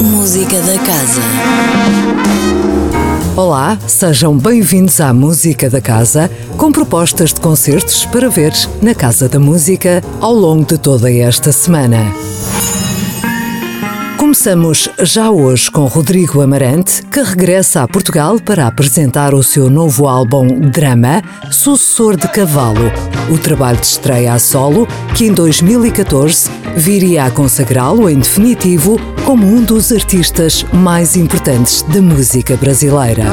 Música da Casa. Olá, sejam bem-vindos à Música da Casa, com propostas de concertos para ver na Casa da Música ao longo de toda esta semana. Começamos já hoje com Rodrigo Amarante, que regressa a Portugal para apresentar o seu novo álbum Drama, Sucessor de Cavalo, o trabalho de estreia a solo, que em 2014 viria a consagrá-lo em definitivo como um dos artistas mais importantes da música brasileira.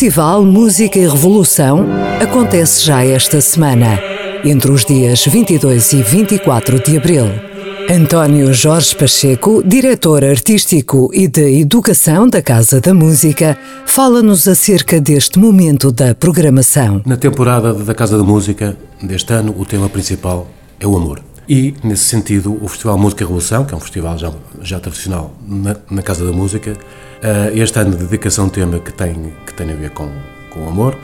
Festival Música e Revolução acontece já esta semana, entre os dias 22 e 24 de abril. António Jorge Pacheco, diretor artístico e de educação da Casa da Música, fala-nos acerca deste momento da programação. Na temporada da Casa da Música deste ano, o tema principal é o amor. E, nesse sentido, o Festival Música Revolução, que é um festival já, já tradicional na, na Casa da Música, uh, este ano de dedicação um tema que tem, que tem a ver com, com o amor,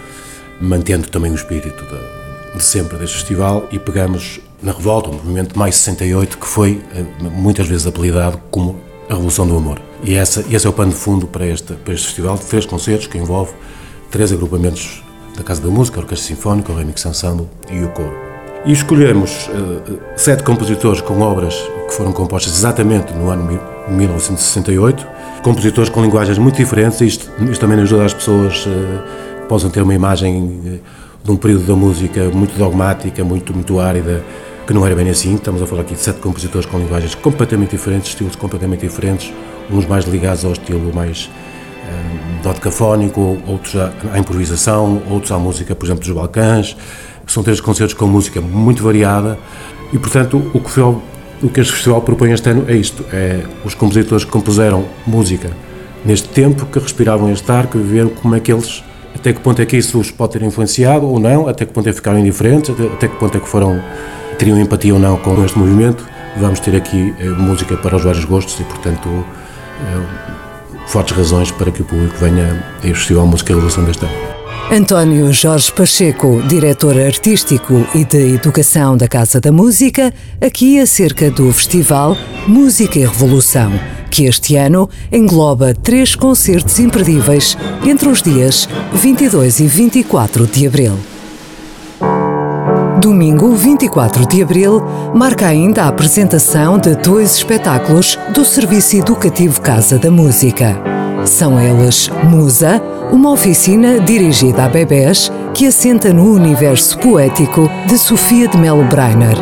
mantendo também o espírito de, de sempre deste festival, e pegamos na revolta, o movimento mais 68, que foi uh, muitas vezes apelidado como a Revolução do Amor. E essa, esse é o pano de fundo para este, para este festival, de três concertos que envolve três agrupamentos da Casa da Música, a Orquestra Sinfónica, o Remix Ensemble e o Coro. E escolhemos uh, sete compositores com obras que foram compostas exatamente no ano 1968, compositores com linguagens muito diferentes, isto, isto também ajuda as pessoas uh, que possam ter uma imagem de um período da música muito dogmática, muito, muito árida, que não era bem assim. Estamos a falar aqui de sete compositores com linguagens completamente diferentes, estilos completamente diferentes, uns mais ligados ao estilo mais dodecafónico, outros à, à improvisação, outros à música, por exemplo, dos Balcãs, são três concertos com música muito variada e, portanto, o que, o, o que este festival propõe este ano é isto: é os compositores que compuseram música neste tempo, que respiravam este ar, que viveram como é que eles. Até que ponto é que isso os pode ter influenciado ou não, até que ponto é que ficaram indiferentes, até, até que ponto é que foram, teriam empatia ou não com este movimento. Vamos ter aqui eh, música para os vários gostos e, portanto, eh, fortes razões para que o público venha a este Festival Música Revolução deste ano. António Jorge Pacheco, diretor artístico e de educação da Casa da Música, aqui acerca do festival Música e Revolução, que este ano engloba três concertos imperdíveis entre os dias 22 e 24 de abril. Domingo 24 de abril marca ainda a apresentação de dois espetáculos do Serviço Educativo Casa da Música. São eles Musa, uma oficina dirigida a bebés que assenta no universo poético de Sofia de Mello Breiner.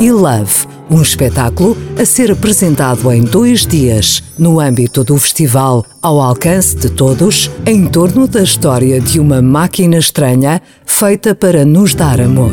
E Love, um espetáculo a ser apresentado em dois dias, no âmbito do festival ao alcance de todos, em torno da história de uma máquina estranha feita para nos dar amor.